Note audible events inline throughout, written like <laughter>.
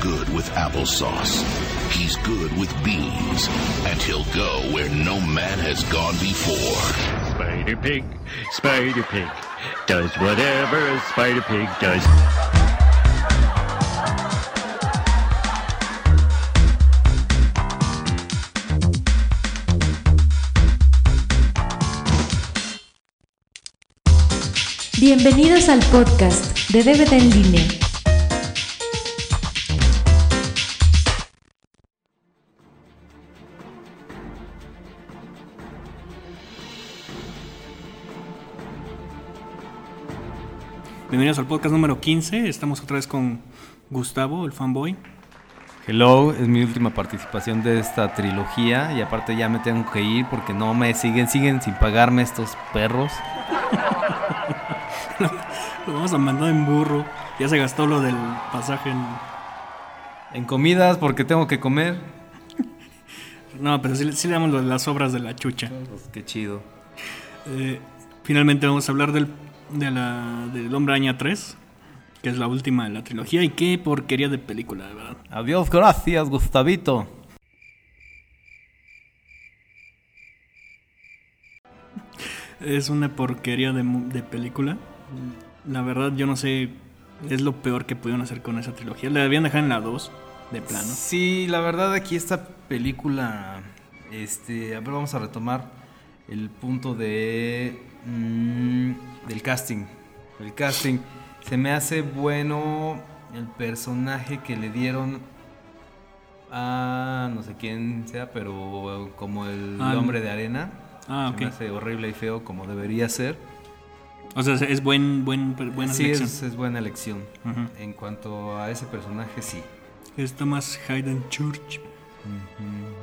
good with applesauce. He's good with beans. And he'll go where no man has gone before. Spider Pig, Spider Pig, does whatever a Spider Pig does. Bienvenidos al podcast de DVD en línea. Bienvenidos al podcast número 15. Estamos otra vez con Gustavo, el fanboy. Hello, es mi última participación de esta trilogía y aparte ya me tengo que ir porque no me siguen, siguen sin pagarme estos perros. <laughs> Lo vamos a mandar en burro. Ya se gastó lo del pasaje en... En comidas porque tengo que comer. <laughs> No, pero sí, sí le damos las obras de la chucha. Pues, qué chido. Eh, finalmente vamos a hablar del, de la, del Hombre Araña 3, que es la última de la trilogía. Y qué porquería de película, de verdad. Adiós, gracias, Gustavito. Es una porquería de, de película. La verdad, yo no sé. Es lo peor que pudieron hacer con esa trilogía. La debían dejar en la 2, de plano. Sí, la verdad aquí esta película, este, a ver, vamos a retomar el punto de mm, del casting. El casting se me hace bueno el personaje que le dieron a no sé quién sea, pero como el Ah, hombre de arena. Ah, Se me hace horrible y feo como debería ser. O sea, es buen, buen, buena sí, selección. es, es buena elección. En cuanto a ese personaje, sí. Es Thomas Hayden Church.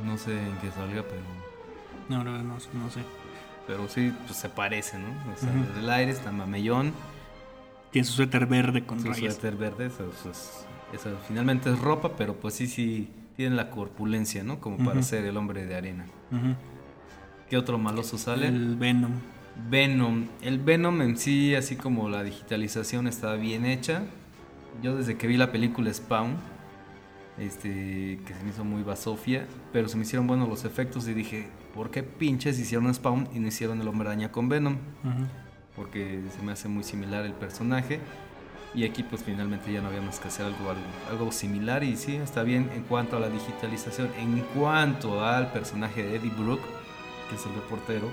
No sé en qué salga, pero No, no, no, no sé. Pero sí, pues se parece, ¿no? O sea, Ujú. el aire está mamellón, Tiene su suéter verde con su rayas. suéter verde, eso, eso es- eso finalmente es ropa, pero pues sí, sí, tiene la corpulencia, ¿no? Como para ser el hombre de arena. ¿Qué otro maloso sale? El Venom. Venom. El Venom en sí, así como la digitalización está bien hecha. Yo desde que vi la película Spawn, este, que se me hizo muy basofia, pero se me hicieron buenos los efectos y dije, ¿por qué pinches hicieron Spawn y no hicieron el hombre araña con Venom? Porque se me hace muy similar el personaje. Y aquí pues finalmente ya no había más que hacer algo, algo, algo similar y sí, está bien en cuanto a la digitalización. En cuanto al personaje de Eddie Brooke, que es el reportero,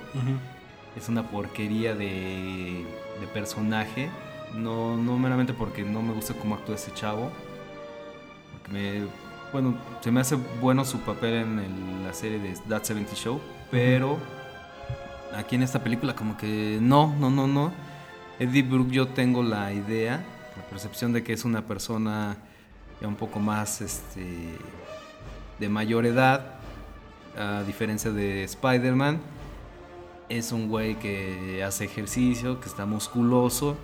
es una porquería de, de personaje. No, no meramente porque no me gusta cómo actúa ese chavo. Porque me, bueno, se me hace bueno su papel en el- la serie de That 70 Show. Pero aquí en esta película como que no, no, no, no. Eddie Brooke yo tengo la idea, la percepción de que es una persona ya un poco más este, de mayor edad. A diferencia de Spider-Man es un güey que hace ejercicio, que está musculoso.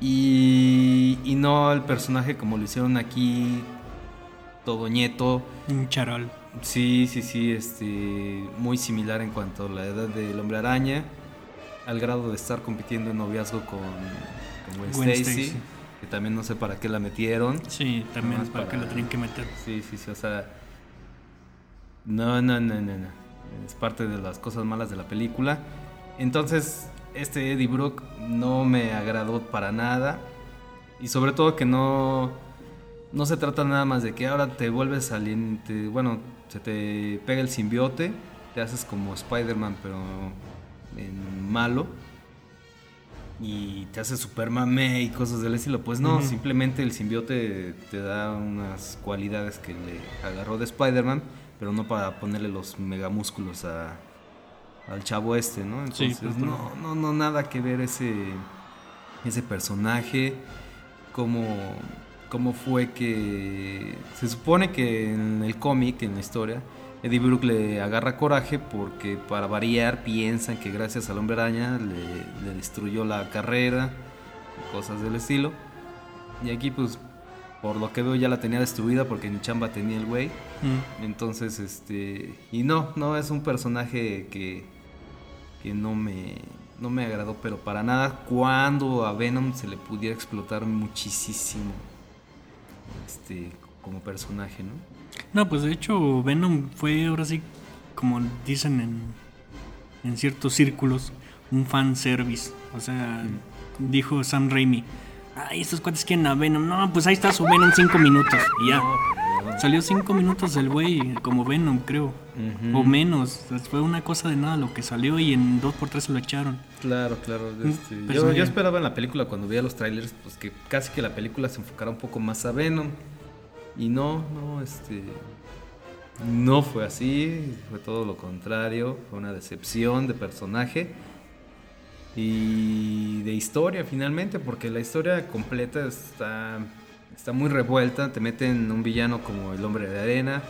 Y, y no el personaje como lo hicieron aquí, todo ñeto. Un charol. Sí, sí, sí, este, muy similar en cuanto a la edad del hombre araña, al grado de estar compitiendo en noviazgo con, con Gwen, Gwen Stacy, Stacy. que también no sé para qué la metieron. Sí, también para, para- lo tienen que meter. Sí, sí, sí, o sea. No, no, no, no, no. Es parte de las cosas malas de la película. Entonces, este Eddie Brooke no me agradó para nada. Y sobre todo que no. No se trata nada más de que ahora te vuelves alien. te- bueno, se te pega el simbiote. Te haces como Spider-Man, pero en malo. Y te haces super mame y cosas del estilo. Pues no, simplemente el simbiote te da unas cualidades que le agarró de Spider-Man, pero no para ponerle los megamúsculos a, al chavo este, ¿no? Entonces, pues no, no, no, nada que ver ese, ese personaje, cómo, cómo fue que... Se supone que en el cómic, en la historia, Eddie Brooke le agarra coraje porque para variar piensan que gracias al hombre araña le, le destruyó la carrera, cosas del estilo. Y aquí pues por lo que veo ya la tenía destruida porque ni chamba tenía el güey. Mm. Entonces, este. Y no, no, es un personaje que. que no me. no me agradó, pero para nada. Cuando a Venom se le pudiera explotar muchísimo. Este, como personaje, ¿no? No, pues de hecho Venom fue ahora sí, como dicen en, en ciertos círculos, un fan service. O sea, dijo Sam Raimi, ay, estos cuates quieren a Venom. No, pues ahí está su Venom cinco minutos y ya. Salió cinco minutos el güey como Venom, creo. O menos. Fue una cosa de nada lo que salió y en dos por tres se lo echaron. Claro, claro. este, pero yo, yo esperaba en la película, cuando veía los trailers, pues que casi que la película se enfocara un poco más a Venom. Y no, no, este. No fue así, fue todo lo contrario. Fue una decepción de personaje y de historia finalmente, porque la historia completa está, está muy revuelta. Te meten un villano como el hombre de arena,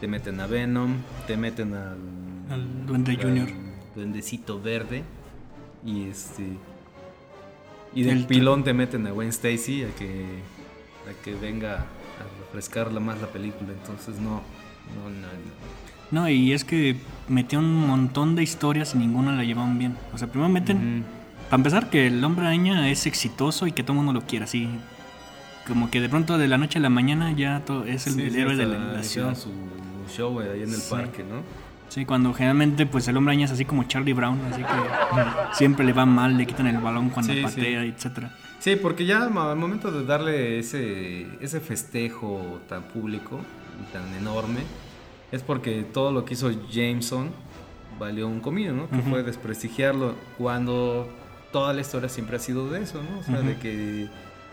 te meten a Venom, te meten al, Al Duende al Junior. Duendecito verde y este. Y del El- pilón te meten a Gwen Stacy a que, a que venga a refrescarla más la película. Entonces, no, no, no. no. No, y es que metió un montón de historias y ninguna la llevaban bien. O sea, primero meten, para empezar, que el hombre araña es exitoso y que todo el mundo lo quiere, así. Como que de pronto de la noche a la mañana ya todo, es el, Sí, el héroe de la, la ciudad. su show ahí en el Sí. parque, ¿no? Sí, cuando generalmente pues el hombre araña es así como Charlie Brown, así que <laughs> siempre le va mal, le quitan el balón cuando Sí, patea, etcétera. Sí, porque ya al momento de darle ese, ese festejo tan público y tan enorme, es porque todo lo que hizo Jameson valió un comino, ¿no? Que Ujú. fue desprestigiarlo cuando toda la historia siempre ha sido de eso, ¿no? O sea, de que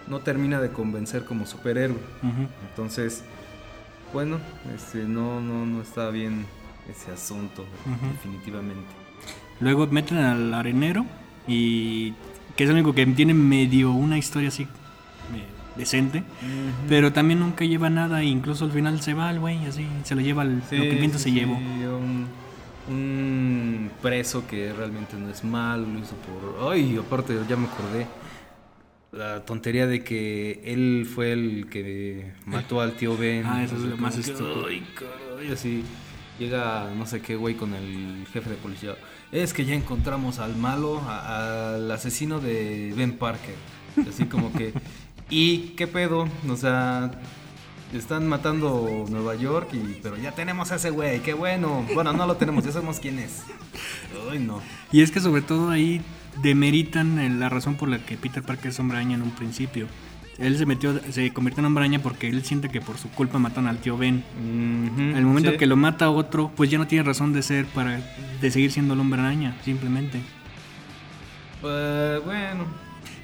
no termina de convencer como superhéroe. Entonces, bueno, este, no, no, no está bien ese asunto, definitivamente. Luego meten al arenero y que es el único que tiene medio una historia así eh, decente. Pero también nunca lleva nada, e incluso al final se va el güey, así, se lo lleva el, Sí, lo que viento sí, se sí, llevó. Un, un preso que realmente no es malo, lo hizo por... Ay, aparte ya me acordé. La tontería de que él fue el que mató al tío Ben. Ah, eso es lo más estúpido. Caray, así llega no sé qué güey con el jefe de policía. Es que ya encontramos al malo, a- al asesino de Ben Parker. Así como que... ¿Y qué pedo? O sea, están matando Nueva York, y, pero ya tenemos a ese güey, qué bueno. Bueno, no lo tenemos, ya sabemos quién es. Ay, no. Y es que sobre todo ahí demeritan eh, la razón por la que Peter Parker es hombre araña en un principio. Él se metió, se convirtió en hombre araña porque él siente que por su culpa matan al tío Ben. En El momento que lo mata otro, pues ya no tiene razón de ser para de seguir siendo el hombre araña, simplemente. Pues bueno.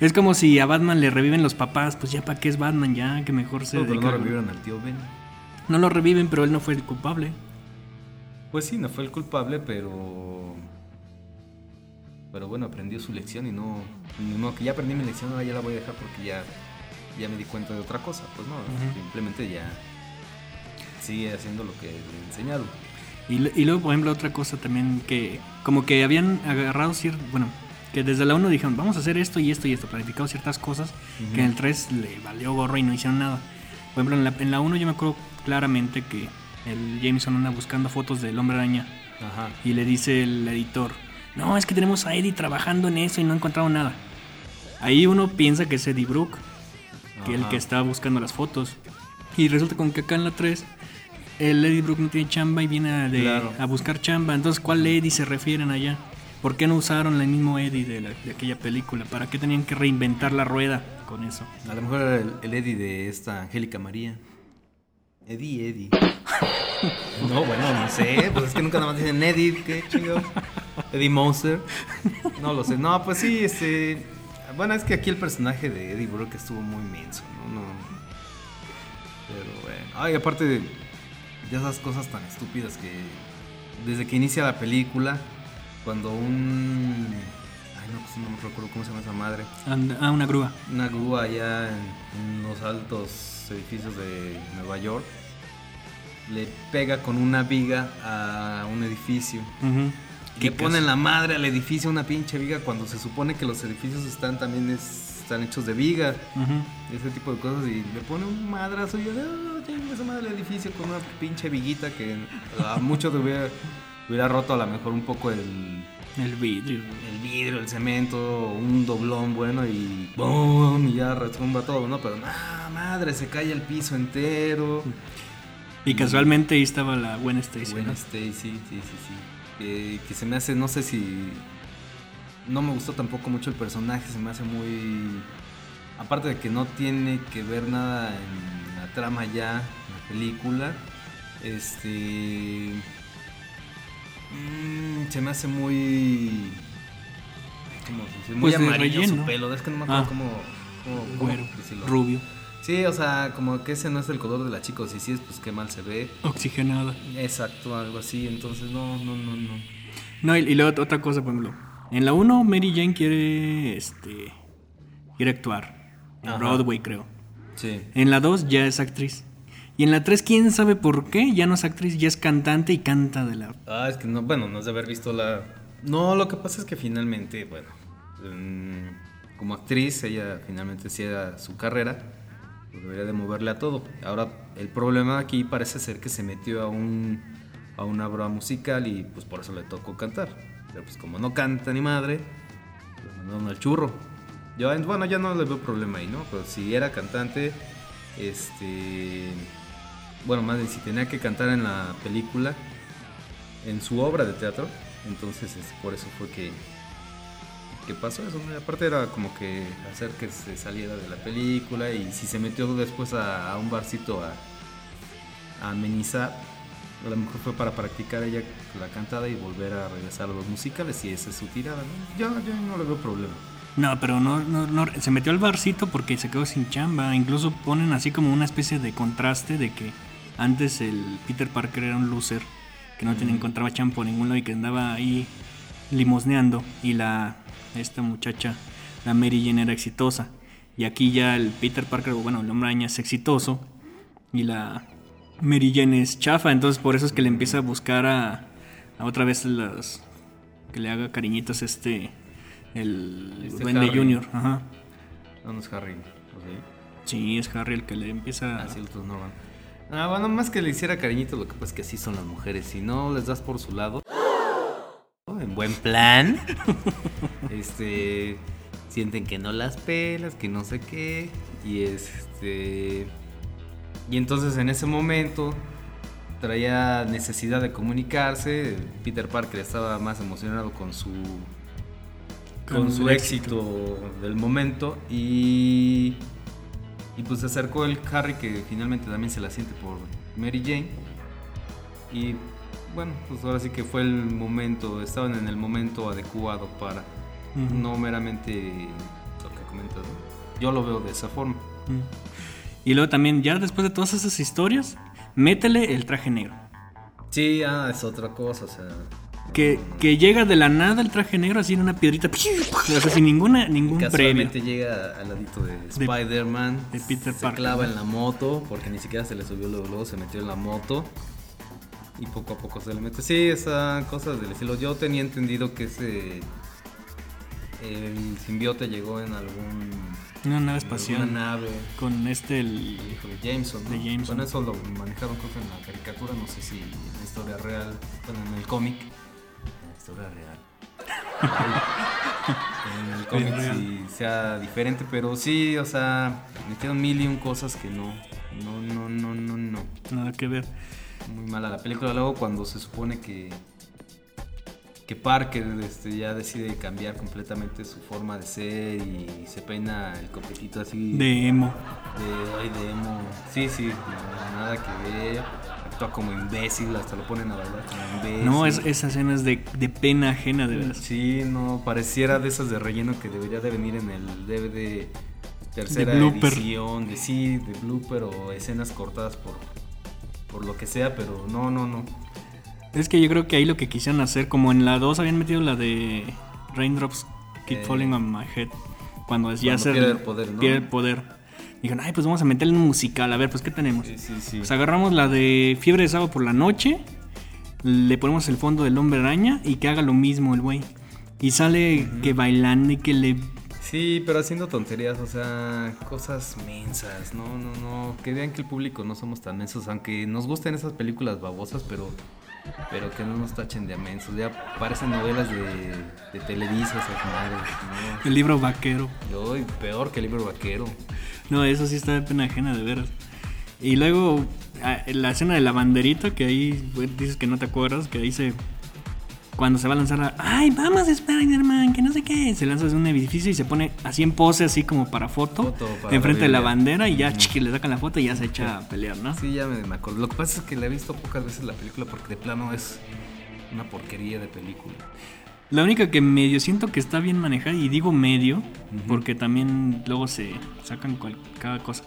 Es como si a Batman le reviven los papás, pues ya para qué es Batman, ya que mejor se pero dedica no revivieron al tío Ben. No lo reviven, pero él no fue el culpable. Pues sí, no fue el culpable, pero. Pero bueno, aprendió su lección y no. modo que ya aprendí mi lección, ahora ya la voy a dejar porque ya. Ya me di cuenta de otra cosa. Pues no, Ujú. simplemente ya. Sigue haciendo lo que le he enseñado. Y, y luego, por ejemplo, otra cosa también que como que habían agarrado cierto, bueno, que desde la 1 dijeron, vamos a hacer esto y esto y esto, planificado ciertas cosas, que en el 3 le valió gorro y no hicieron nada. Por ejemplo, en la, en la 1 yo me acuerdo claramente que el Jameson anda buscando fotos del hombre araña Ajá. y le dice el editor, no, es que tenemos a Eddie trabajando en eso y no ha encontrado nada. Ahí uno piensa que es Eddie Brooke, que el Ajá. que está buscando las fotos. Y resulta con que acá en la 3 el Eddie Brooke no tiene chamba y viene a, de- Claro. a buscar chamba. Entonces, ¿cuál Eddie se refieren allá? ¿Por qué no usaron el mismo Eddie de, la- de aquella película? ¿Para qué tenían que reinventar la rueda con eso? A lo mejor era el, el Eddie de esta Angélica María. Eddie, Eddie. <laughs> no, bueno, no sé. Pues es que nunca nada más dicen Eddie. ¿Qué chingados? Eddie Monster. No lo sé. No, pues sí, este. Bueno, es que aquí el personaje de Eddie Brooke estuvo muy inmenso, ¿no? no pero bueno. Ay, aparte de esas cosas tan estúpidas que. Desde que inicia la película, cuando un. Ay, no, pues no me recuerdo cómo se llama esa madre Ah, una grúa. una grúa allá en, los altos edificios de Nueva York le pega con una viga a un edificio. Ujú. Que ¿Qué ponen la madre al edificio una pinche viga cuando se supone que los edificios están también es- están hechos de viga. Ese tipo de cosas y le pone un madrazo y yo, chingue esa madre el edificio con una pinche viguita que a muchos hubiera, hubiera roto a lo mejor un poco el, El vidrio. el vidrio, el cemento, un doblón bueno y ¡boom! Y ya retumba todo, ¿no? Pero, ¡ah, madre! Se cae el piso entero. Y casualmente ahí estaba la buena Stacy. Gwen ¿no? Stacy, sí, sí, sí. Que, que se me hace, no sé si. No me gustó tampoco mucho el personaje, se me hace muy. Aparte de que no tiene que ver nada en la trama ya, en la película. Este. Mm, se me hace muy. ¿Cómo se dice? Muy Pues amarillo relleno. su pelo. Es que no me acuerdo Ah. cómo. cómo- cómo Güero, decirlo. rubio, Sí, o sea, como que ese no es el color de la chica. O si sí es, pues qué mal se ve. oxigenada. Exacto, algo así. Entonces, no, no, no, no. No, y, y luego otra cosa, por ejemplo. En la 1, Mary Jane quiere, este, quiere actuar. En Ajá. Broadway, creo. Sí. En la 2 ya es actriz. Y en la 3, quién sabe por qué, ya no es actriz, ya es cantante y canta de la... Ah, es que no, bueno, no es de haber visto la. No, lo que pasa es que finalmente, bueno, mm, como actriz, ella finalmente era su carrera, pues debería de moverle a todo. Ahora, el problema aquí parece ser que se metió a un a una broma musical y pues por eso le tocó cantar. Pero pues como no canta ni madre, pues mandaron al churro. Yo, en- bueno, ya no le veo problema ahí, ¿no? Pero si era cantante, este. Bueno, más bien, si tenía que cantar en la película, en su obra de teatro, entonces este, por eso fue que. que pasó eso? aparte era como que hacer que se saliera de la película y si se metió después a, un barcito a, a amenizar, a lo mejor fue para practicar ella la cantada y volver a regresar a los musicales y esa es su tirada, ¿no? Yo, yo no le veo problema. No, pero no, no, no, se metió al barcito porque se quedó sin chamba. Incluso ponen así como una especie de contraste de que antes el Peter Parker era un loser, que no tenía, encontraba chamba por ningún lado y que andaba ahí limosneando. Y la esta muchacha, la Mary Jane, era exitosa. Y aquí ya el Peter Parker, bueno, el hombre araña es exitoso. Y la Mary Jane es chafa. Entonces por eso es que le empieza a buscar a, a otra vez las... Que le haga cariñitos este... El Este Duende Harry. Junior, ajá. No, no es Harry. ¿o sí? Es Harry el que le empieza. Ah, sí, van. Ah, bueno, más que le hiciera cariñito, lo que pasa es que así son las mujeres. Si no les das por su lado, en buen plan, <laughs> este, sienten que no las pelas, que no sé qué, y este, y entonces en ese momento traía necesidad de comunicarse. Peter Parker estaba más emocionado con su con Con su éxito del momento y y pues se acercó el Harry que finalmente también se la siente por Mary Jane y bueno pues ahora sí que fue el momento estaban en el momento adecuado para no meramente lo que comentas ¿no? yo lo veo de esa forma. Y luego también, ya después de todas esas historias, métele el traje negro. sí ah es otra cosa o sea Que, que llega de la nada el traje negro así en una piedrita. O sea, sin ninguna, ningún. Casualmente llega al ladito de Spider-Man, de Peter se Parker. clava en la moto, porque ni siquiera se le subió luego, luego se metió en la moto y poco a poco se le mete. Sí, esa cosa del estilo. Yo tenía entendido que ese el simbiote llegó en algún Una nave espacial. alguna nave. con este, el. El hijo de Jameson, ¿no? De Jameson. Bueno, eso lo manejaron creo que en la caricatura, no sé si en la historia real, bueno, en el cómic. Historia real. en el cómic sí sea diferente, pero sí, o sea, metieron mil y un cosas que no, no, no, no, no, no. Nada que ver. Muy mala la película. Luego cuando se supone que que Parker este, ya decide cambiar completamente su forma de ser y se peina el copetito así De emo. de, ay, de emo. Sí, sí, no, nada que ver. Actúa como imbécil, hasta lo ponen a bailar como imbécil. No, es, esa escena es de, de pena ajena, de veras. Sí, no, pareciera de esas de relleno que debería de venir en el DVD tercera De blooper. edición, de sí, de blooper o escenas cortadas por, por lo que sea, pero no, no, no. Es que yo creo que ahí lo que quisieron hacer, como en la 2 habían metido la de Raindrops Keep Eh. Falling on My Head, cuando ya Cuando se pierde el poder, ¿no? pierde el poder. Dijeron, ay, pues vamos a meterle un musical, a ver, pues ¿qué tenemos? Sí, sí, sí. Pues agarramos la de Fiebre de Sábado por la Noche, le ponemos el fondo del hombre araña y que haga lo mismo el güey. Y sale que bailando y que le... Sí, pero haciendo tonterías, o sea, cosas mensas, no, no, no, que vean que el público no somos tan mensos, aunque nos gusten esas películas babosas, pero Pero que no nos tachen de amensos. Ya parecen novelas de, de Televisa, esas madres. El libro vaquero. Ay, peor que el libro vaquero. No, eso sí está de pena ajena, de veras. Y luego, ah, la escena de la banderita, que ahí dices que no te acuerdas, que ahí se. Cuando se va a lanzar a. ¡Ay, vamos, Spider-Man! Que no sé qué. Se lanza desde un edificio y se pone así en pose, así como para foto, Foto para enfrente la de la bandera y ya chiqui, le sacan la foto y ya se echa a pelear, ¿no? Sí, ya me, me acuerdo. Lo que pasa es que la he visto pocas veces la película porque de plano es una porquería de película. La única que medio siento que está bien manejada, y digo medio, porque también luego se sacan cual- cada cosa.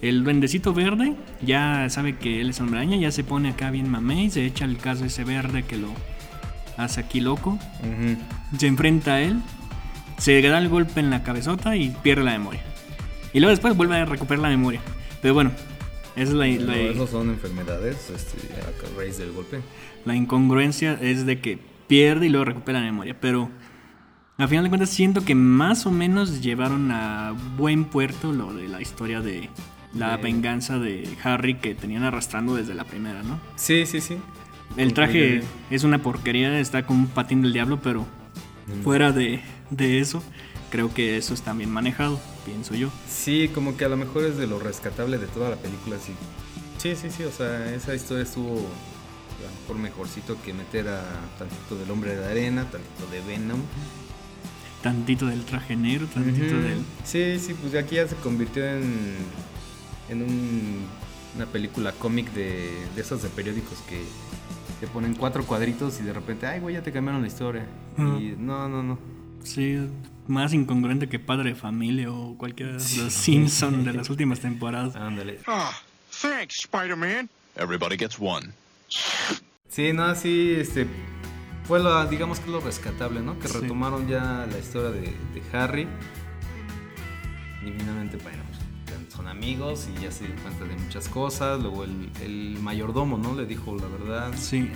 El duendecito verde ya sabe que él es hombre ya se pone acá bien mamey, se echa el caso ese verde que lo hace aquí loco, se enfrenta a él, se da el golpe en la cabezota y pierde la memoria. Y luego después vuelve a recuperar la memoria. Pero bueno, esa es la, la- esos son enfermedades este, a raíz del golpe. la incongruencia es de que pierde y luego recupera la memoria. Pero a final de cuentas siento que más o menos llevaron a buen puerto lo de la historia de la venganza de Harry que tenían arrastrando desde la primera, ¿no? Sí, sí, sí. El traje es una porquería, está con un patín del diablo, pero fuera de, de eso, creo que eso está bien manejado, pienso yo. Sí, como que a lo mejor es de lo rescatable de toda la película, sí. Sí, sí, sí, o sea, esa historia estuvo a lo mejor mejorcito que meter a tantito del hombre de arena, tantito de Venom. Tantito del traje negro, tantito del... Sí, sí, pues aquí ya se convirtió en, en un- una película cómic de, de esos de periódicos que te ponen cuatro cuadritos y de repente, ay, güey, ya te cambiaron la historia. Y no, no, no. Sí, más incongruente que Padre de Familia o cualquiera de los Simpson de las últimas temporadas. Ándale. Ah, thanks, Spider-Man. Everybody gets one. Sí, no, sí, este. Fue lo, digamos que lo rescatable, ¿no? Que Sí. retomaron ya la historia de, de Harry. Y finalmente, bueno, son amigos y ya se dio cuenta de muchas cosas. Luego el, el mayordomo, ¿no? Le dijo la verdad. Sí.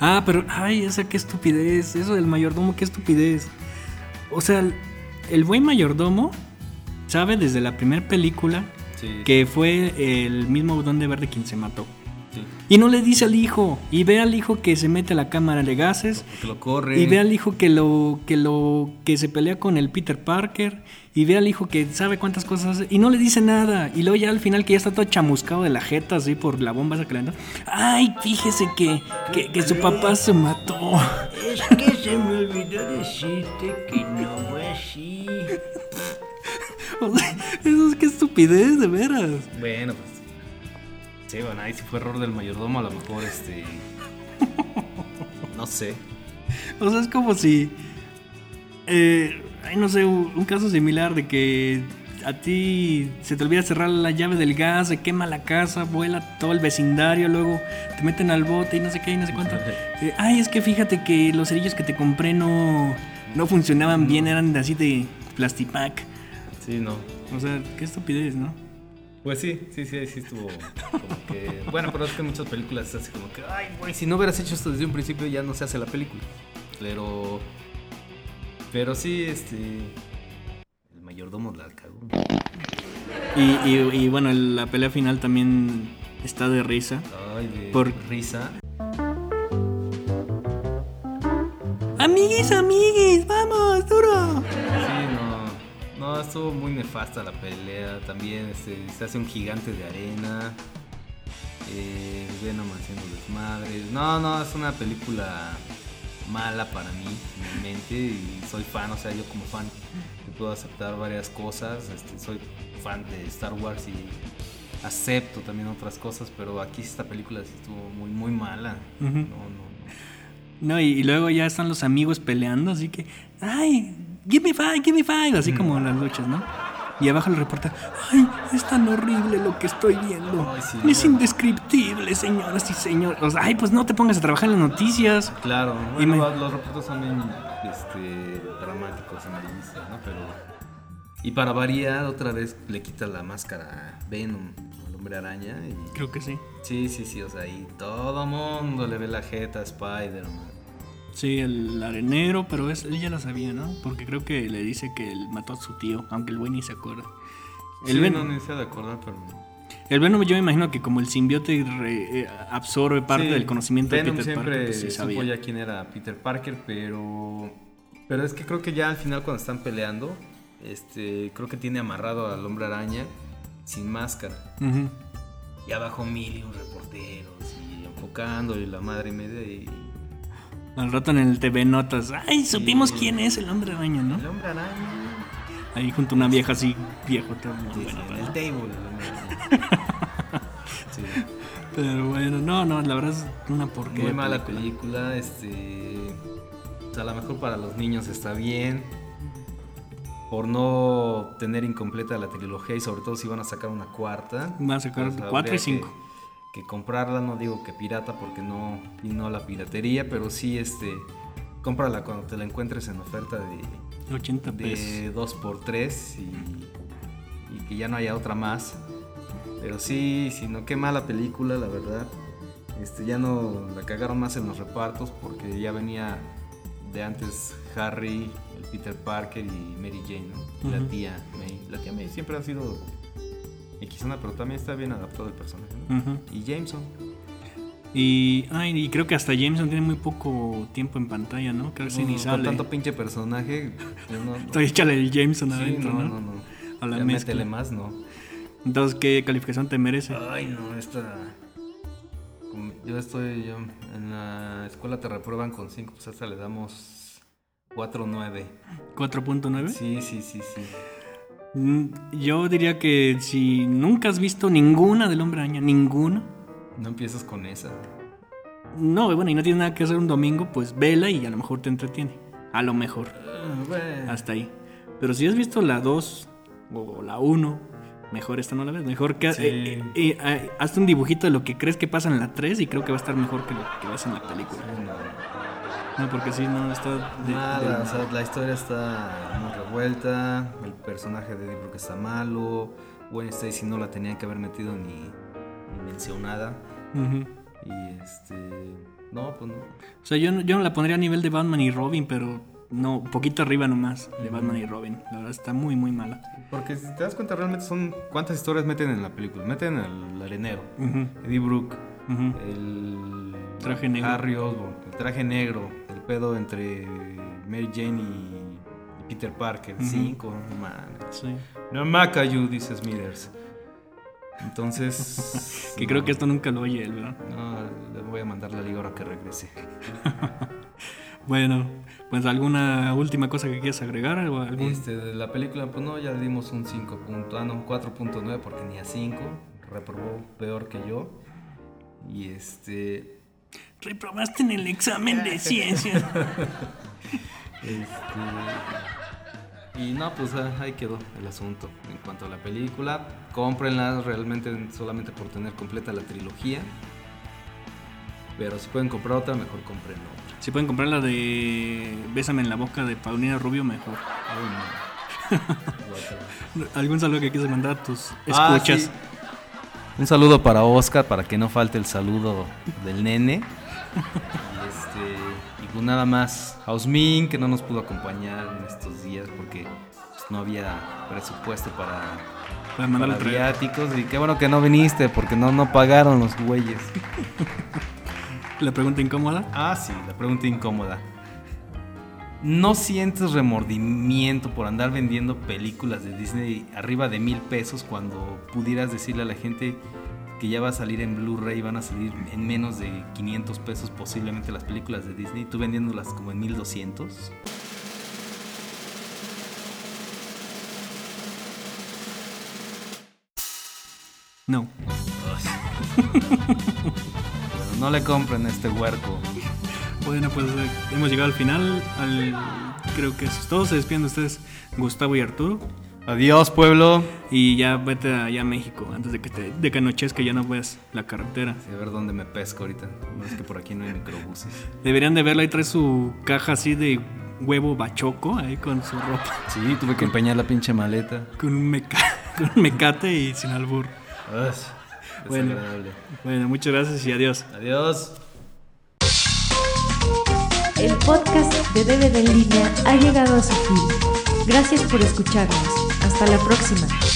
Ah, pero, ay, esa qué estupidez. Eso del mayordomo, qué estupidez. O sea, el, el buen mayordomo sabe desde la primera película Sí, que fue el mismo Duende Verde quien se mató. Sí. Y no le dice al hijo. Y ve al hijo que se mete a la cámara de gases. Que lo corre. Y ve al hijo que lo que lo que se pelea con el Peter Parker y ve al hijo que sabe cuántas cosas hace y no le dice nada y luego ya al final que ya está todo chamuscado de la jeta así por la bomba esa que le dan. Ay, fíjese que, que, que su papá se mató. Es que se me olvidó decirte que no fue así. <laughs> O sea, eso es que estupidez de veras. Bueno, pues. Sí, bueno, ahí sí fue error del mayordomo. A lo mejor, este. No sé. O sea, es como si eh, ay, no sé, un caso similar de que a ti se te olvida cerrar la llave del gas, se quema la casa, vuela todo el vecindario, luego te meten al bote y no sé qué y no sé cuánto. Eh, ay, es que fíjate que los cerillos que te compré no, no funcionaban bien, eran así de plastipack. Sí, no. O sea, qué estupidez, ¿no? Pues sí, sí, sí, sí estuvo como que... Bueno, pero es que en muchas películas es así como que, ay, güey, si no hubieras hecho esto desde un principio ya no se hace la película. Pero... Pero sí, este... El mayordomo la cagó. Y, y- y bueno, la pelea final también está de risa. Ay, de Por- risa. Amiguis, amiguis, vamos, duro. No. Estuvo muy nefasta la pelea. También este, se hace un gigante de arena. Eh, Venom haciendo desmadres. No, no, es una película mala para mí, en mi mente. Y soy fan, o sea, yo como fan puedo aceptar varias cosas. Este, soy fan de Star Wars y acepto también otras cosas. Pero aquí esta película sí estuvo muy, muy mala. No, no. No, y, y luego ya están los amigos peleando, así que, ay, give me five, give me five, así como en las luchas, ¿no? Y abajo el reporta, ay, es tan horrible lo que estoy viendo. Ay, sí, es indescriptible, señoras y señores. O sea, ay, pues no te pongas a trabajar en las noticias. Claro, Y bueno, me- los- reportes son bien este, dramáticos, amarillistas, ¿no? Pero. Y para variar, otra vez le quita la máscara a Venom, al hombre araña. Y, Creo que sí. sí, sí, sí, o sea, ahí todo mundo le ve la jeta a Spider-Man. Sí, el arenero, pero es, él ya lo sabía, ¿no? Porque creo que le dice que él mató a su tío, aunque el güey ni se acuerda. El sí, Ven- no necesita de acordar, pero. El Venom yo me imagino que como el simbiote re- eh, absorbe parte Sí, del conocimiento Venom de Peter siempre Parker, pues sí supo sabía. ya quién era Peter Parker, pero pero es que creo que ya al final cuando están peleando, este, creo que tiene amarrado al Hombre Araña sin máscara. Ujú. Y abajo mil y un reporteros y enfocando y la madre media y Al rato en el TV Notas, ay, supimos Sí. quién es el hombre araña, ¿no? el Hombre Araña Ahí junto a una vieja así, viejota. muy sí, buena, sí, el table. Sí. Pero bueno, no, no, la verdad es una porquería. Muy mala película, este. O sea, a lo mejor para los niños está bien. Por no tener incompleta la trilogía y sobre todo si van a sacar una cuarta. Van a sacar cuatro y cinco. Que, que comprarla, no digo que pirata porque no vino la piratería, pero sí, este. Cómprala cuando te la encuentres en oferta de, 80 pesos. de 2x3 y, y que ya no haya otra más. Pero sí, si no, qué mala película, la verdad. Este, ya no la cagaron más en los repartos porque ya venía de antes Harry, el Peter Parker y Mary Jane, ¿no? Y La tía May. La tía May siempre ha sido Xona, pero también está bien adaptado el personaje, ¿no? Y Jameson. Y, ay, y creo que hasta Jameson tiene muy poco tiempo en pantalla, ¿no? Casi ni Con sale. tanto pinche personaje. no- échale <laughs> el Jameson Sí, adentro, no, ¿no? no, no. A la Ya mezcla. métele más, no. Entonces, ¿qué calificación te merece? Ay, no, esta. Yo estoy. Yo, en la escuela te reprueban con 5, pues hasta le damos 4-9. 4.9. Sí, sí, sí, sí. Mm, Yo diría que si nunca has visto ninguna del Hombre Araña, ninguna, No empiezas con esa. no, bueno, y no tienes nada que hacer un domingo, pues vela y a lo mejor te entretiene. A lo mejor, Ah, bueno. hasta ahí. Pero si has visto la 2 o la 1, mejor esta no la ves. Mejor que Sí. eh, eh, eh, eh, hazte un dibujito de lo que crees que pasa en la 3 y creo que va a estar mejor que lo que ves en la película. No, porque si no está de- Nada, de- o sea, la historia está muy revuelta. El personaje de Eddie Brooke está malo. Gwen Stacy no la tenían que haber metido ni, ni mencionada. Y este. No, pues no. O sea, yo, no- yo no la pondría a nivel de Batman y Robin, pero no, poquito arriba nomás de Batman y Robin. La verdad está muy, muy mala. Porque si te das cuenta, realmente son. ¿Cuántas historias meten en la película? Meten al arenero, Ujú, Eddie Brooke, el. Traje negro. Harry Osborn, el traje negro, el pedo entre Mary Jane y, Peter Parker. Ujú. Cinco. Sí. No macayu, dice Smithers. Entonces. <laughs> Que no, creo que esto nunca lo oye él, ¿verdad? No, le voy a mandar la liga ahora que regrese. <laughs> Bueno, pues alguna última cosa que quieras agregar o algún... Este, de la película, pues no, ya le dimos un 5. punto- Ah, no, un 4.9 porque ni a 5. Reprobó peor que yo. Y este. Reprobaste en el examen de <laughs> ciencia. Este, y no, pues ah, ahí quedó el asunto. En cuanto a la película, cómprenla realmente solamente por tener completa la trilogía. Pero si pueden comprar otra, mejor compren otra. si pueden comprar la de Bésame en la boca de Paulina Rubio, mejor. Ay, no. <laughs> ¿Algún saludo que quieras mandar a tus Ah, escuchas? sí. Un saludo para Oscar, para que no falte el saludo del nene. Y, este, y pues nada más, a Osmin, que no nos pudo acompañar en estos días porque pues, no había presupuesto para, Para para viáticos. Y qué bueno que no viniste porque no, no pagaron los güeyes. <laughs> La pregunta incómoda. Ah, sí, la pregunta incómoda. ¿No sientes remordimiento por andar vendiendo películas de Disney arriba de mil pesos cuando pudieras decirle a la gente que ya va a salir en Blu-ray van a salir en menos de 500 pesos posiblemente las películas de Disney, tú vendiéndolas como en 1200? No. <laughs> No le compren a este huerco. Bueno, pues eh, hemos llegado al final. Al, creo que eso es todo. Se despiden de ustedes Gustavo y Arturo. Adiós, pueblo. Y ya vete allá a México antes de que te de que anochezca y ya no veas la carretera. Sí, a ver dónde me pesco ahorita. No es que por aquí no hay microbuses. Deberían de verla. Ahí trae su caja así de huevo bachoco ahí con su ropa. Sí, tuve que empeñar la pinche maleta. Con un, meca, <laughs> con un mecate y sin albur. Bueno. Bueno, muchas gracias y adiós. Adiós. El podcast de DVD en línea ha llegado a su fin. Gracias por escucharnos. Hasta la próxima.